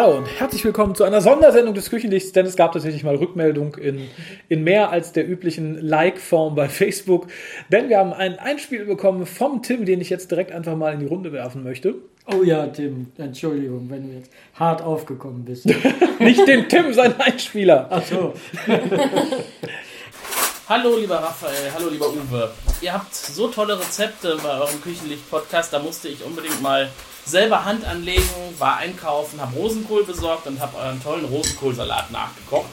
Hallo und herzlich willkommen zu einer Sondersendung des Küchenlichts, denn es gab tatsächlich mal Rückmeldung in, in mehr als der üblichen Like-Form bei Facebook. Denn wir haben ein Einspiel bekommen vom Tim, den ich jetzt direkt einfach mal in die Runde werfen möchte. Oh ja, Tim, Entschuldigung, wenn du jetzt hart aufgekommen bist. Nicht den Tim, sein Einspieler. Ach so. Hallo lieber Raphael, hallo lieber Uwe. Ihr habt so tolle Rezepte bei eurem Küchenlicht-Podcast, da musste ich unbedingt mal selber Hand anlegen, war einkaufen, habe Rosenkohl besorgt und habe euren tollen Rosenkohlsalat nachgekocht.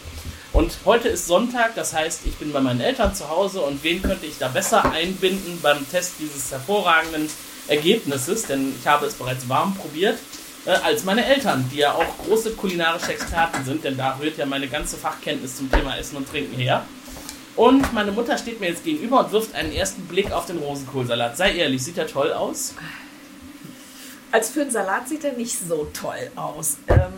Und heute ist Sonntag, das heißt, ich bin bei meinen Eltern zu Hause und wen könnte ich da besser einbinden beim Test dieses hervorragenden Ergebnisses, denn ich habe es bereits warm probiert, äh, als meine Eltern, die ja auch große kulinarische Experten sind, denn da rührt ja meine ganze Fachkenntnis zum Thema Essen und Trinken her. Und meine Mutter steht mir jetzt gegenüber und wirft einen ersten Blick auf den Rosenkohlsalat. Sei ehrlich, sieht er toll aus? Als für einen Salat sieht er nicht so toll aus. Ähm,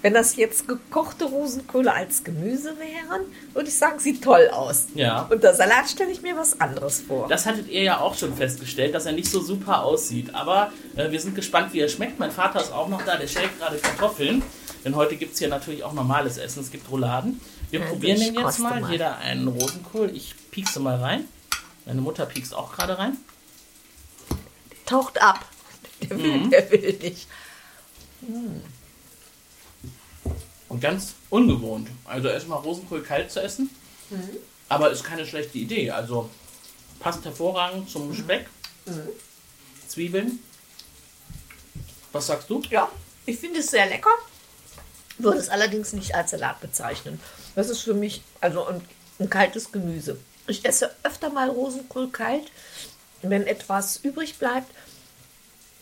wenn das jetzt gekochte Rosenkohle als Gemüse wären, würde ich sagen, sieht toll aus. Ja. Und der Salat stelle ich mir was anderes vor. Das hattet ihr ja auch schon festgestellt, dass er nicht so super aussieht. Aber äh, wir sind gespannt, wie er schmeckt. Mein Vater ist auch noch da, der schält gerade Kartoffeln. Denn heute gibt es hier natürlich auch normales Essen. Es gibt Rouladen. Wir Ja, probieren den jetzt mal. mal. Jeder einen Rosenkohl. Ich piekse mal rein. Meine Mutter piekst auch gerade rein. Taucht ab. Der will, der will nicht. Und ganz ungewohnt. Also erstmal Rosenkohl kalt zu essen. Aber ist keine schlechte Idee. Also passt hervorragend zum Speck. Zwiebeln. Was sagst du? Ja, ich finde es sehr lecker. Würde es allerdings nicht als Salat bezeichnen. Das ist für mich also ein, ein kaltes Gemüse. Ich esse öfter mal Rosenkohl kalt, wenn etwas übrig bleibt.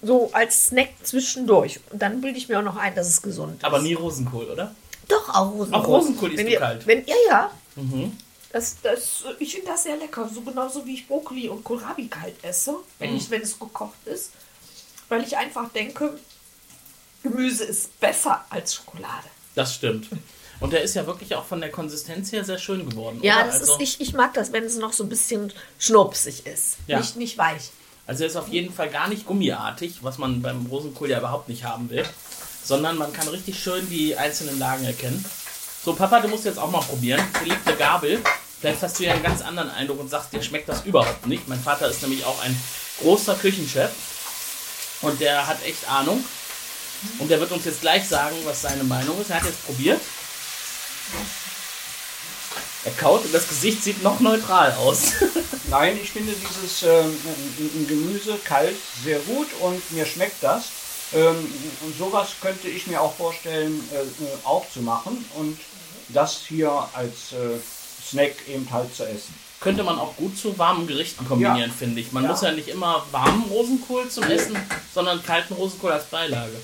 So als Snack zwischendurch. Und dann bilde ich mir auch noch ein, dass es gesund ist. Aber nie Rosenkohl, oder? Doch, auch Rosenkohl. Auch Rosenkohl ihr, kalt? Wenn, ja, ja. Mhm. Das, das, ich finde das sehr lecker. So genauso wie ich Brokkoli und Kohlrabi kalt esse, wenn, Mhm. ich, wenn es gekocht ist. Weil ich einfach denke, Gemüse ist besser als Schokolade. Das stimmt. Und der ist ja wirklich auch von der Konsistenz her sehr schön geworden. Ja, also, ist, ich, ich mag das, wenn es noch so ein bisschen schnupsig ist. Ja. Nicht, nicht weich. Also er ist auf jeden Fall gar nicht gummiartig, was man beim Rosenkohl ja überhaupt nicht haben will. Sondern man kann richtig schön die einzelnen Lagen erkennen. So, Papa, du musst jetzt auch mal probieren. Hier liegt eine Gabel. Vielleicht hast du ja einen ganz anderen Eindruck und sagst, dir schmeckt das überhaupt nicht. Mein Vater ist nämlich auch ein großer Küchenchef. Und der hat echt Ahnung. Und der wird uns jetzt gleich sagen, was seine Meinung ist. Er hat jetzt probiert. Er kaut und das Gesicht sieht noch neutral aus. Nein, ich finde dieses ähm, Gemüse kalt sehr gut und mir schmeckt das. Ähm, und sowas könnte ich mir auch vorstellen, äh, äh, auch zu machen und das hier als äh, Snack eben halt zu essen. könnte man auch gut zu warmen Gerichten kombinieren, Ja. finde ich. Man Ja. muss ja nicht immer warmen Rosenkohl zum Essen, sondern kalten Rosenkohl als Beilage.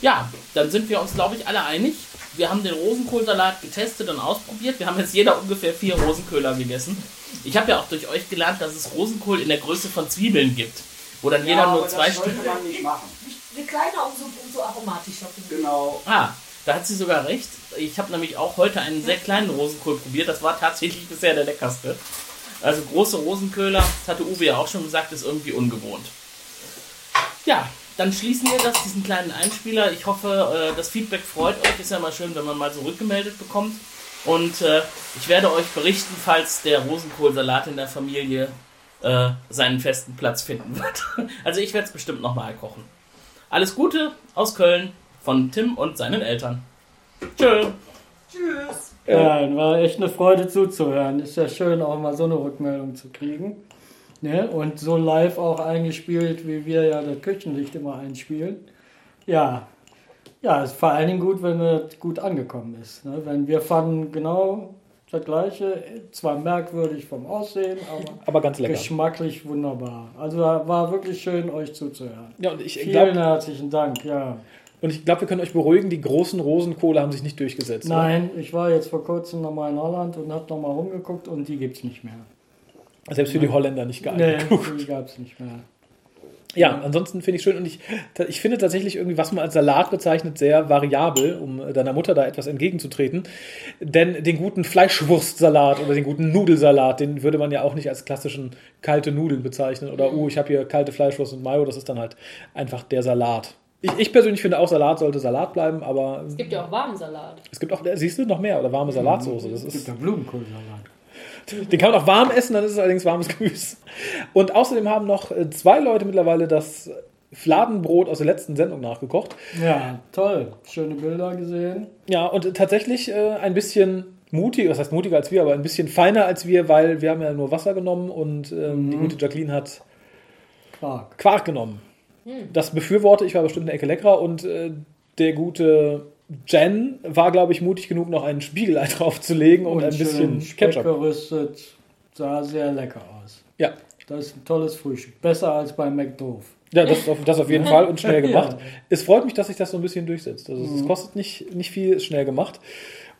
Ja, dann sind wir uns, glaube ich, alle einig. Wir haben den Rosenkohlsalat getestet und ausprobiert. Wir haben jetzt jeder ungefähr vier Rosenköhler gegessen. Ich habe ja auch durch euch gelernt, dass es Rosenkohl in der Größe von Zwiebeln gibt, wo dann jeder nur zwei Stück. man nicht machen. Je kleiner, umso, umso aromatischer. Genau. Ah, da hat sie sogar recht. Ich habe nämlich auch heute einen sehr kleinen Rosenkohl probiert. Das war tatsächlich bisher der leckerste. Also große Rosenköhler, das hatte Uwe ja auch schon gesagt, ist irgendwie ungewohnt. Ja, dann schließen wir das, diesen kleinen Einspieler. Ich hoffe, äh, das Feedback freut euch. Ist ja mal schön, wenn man mal so rückgemeldet bekommt. Und äh, ich werde euch berichten, falls der Rosenkohlsalat in der Familie äh, seinen festen Platz finden wird. Also ich werde es bestimmt nochmal kochen. Alles Gute aus Köln von Tim und seinen Eltern. Tschö. Ja, war echt eine Freude zuzuhören. Ist ja schön, auch mal so eine Rückmeldung zu kriegen. Ne? Und so live auch eingespielt, wie wir ja das Küchenlicht immer einspielen. Ja, ja, ist vor allen Dingen gut, wenn es gut angekommen ist. Ne? Wenn wir fanden genau das Gleiche, zwar merkwürdig vom Aussehen, aber Aber ganz lecker. geschmacklich wunderbar. Also war wirklich schön, euch zuzuhören. Ja, und ich Vielen glaube, herzlichen Dank, ja. und ich glaub, wir können euch beruhigen, die großen Rosenkohle haben sich nicht durchgesetzt. oder? Nein, ich war jetzt vor kurzem nochmal in Holland und habe nochmal rumgeguckt und die gibt es nicht mehr. Selbst für die Holländer nicht Nee, geeignet. die gab es nicht mehr. Ja, ansonsten finde ich schön und ich, ich finde tatsächlich irgendwie, was man als Salat bezeichnet, sehr variabel, um deiner Mutter da etwas entgegenzutreten. Denn den guten Fleischwurstsalat oder den guten Nudelsalat, den würde man ja auch nicht als klassischen kalte Nudeln bezeichnen. Oder, oh, ich habe hier kalte Fleischwurst und Mayo, das ist dann halt einfach der Salat. Ich, ich persönlich finde auch, Salat sollte Salat bleiben, aber Es gibt ja auch warmen Salat. es gibt auch, siehst du, noch mehr oder warme Salatsoße. Das Es gibt ja Blumenkohlsalat. Den kann man auch warm essen, dann ist es allerdings warmes Gemüse. Und außerdem haben noch äh, zwei Leute mittlerweile das Fladenbrot aus der letzten Sendung nachgekocht. Ja, toll. Schöne Bilder gesehen. Ja, und tatsächlich äh, ein bisschen mutig, was heißt mutiger als wir, aber ein bisschen feiner als wir, weil wir haben ja nur Wasser genommen und ähm, die gute Jacqueline hat Quark. Quark genommen. Das befürworte ich, war bestimmt eine Ecke leckerer und äh, der gute Jen war, glaube ich, mutig genug, noch ein Spiegelei draufzulegen und, ein bisschen Ketchup. gerüstet. Sah sehr lecker aus. Ja. Das ist ein tolles Frühstück. Besser als bei McDoof. Ja, das auf, das auf jeden Fall und schnell gemacht. Ja. Es freut mich, dass sich das so ein bisschen durchsetzt. Also es kostet nicht, nicht viel, ist schnell gemacht.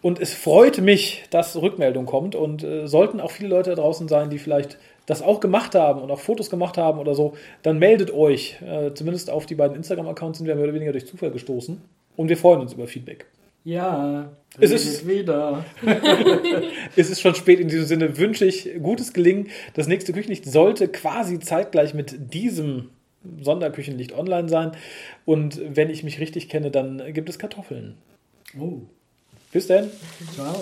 Und es freut mich, dass Rückmeldung kommt. Und äh, sollten auch viele Leute da draußen sein, die vielleicht das auch gemacht haben und auch Fotos gemacht haben oder so, dann meldet euch. Äh, zumindest auf die beiden Instagram-Accounts sind wir mehr oder weniger durch Zufall gestoßen. Und wir freuen uns über Feedback. Ja, Es ist- wieder. Es ist schon spät in diesem Sinne. Wünsche ich gutes Gelingen. Das nächste Küchenlicht sollte quasi zeitgleich mit diesem Sonderküchenlicht online sein. Und wenn ich mich richtig kenne, dann gibt es Kartoffeln. Oh, Bis dann. ciao.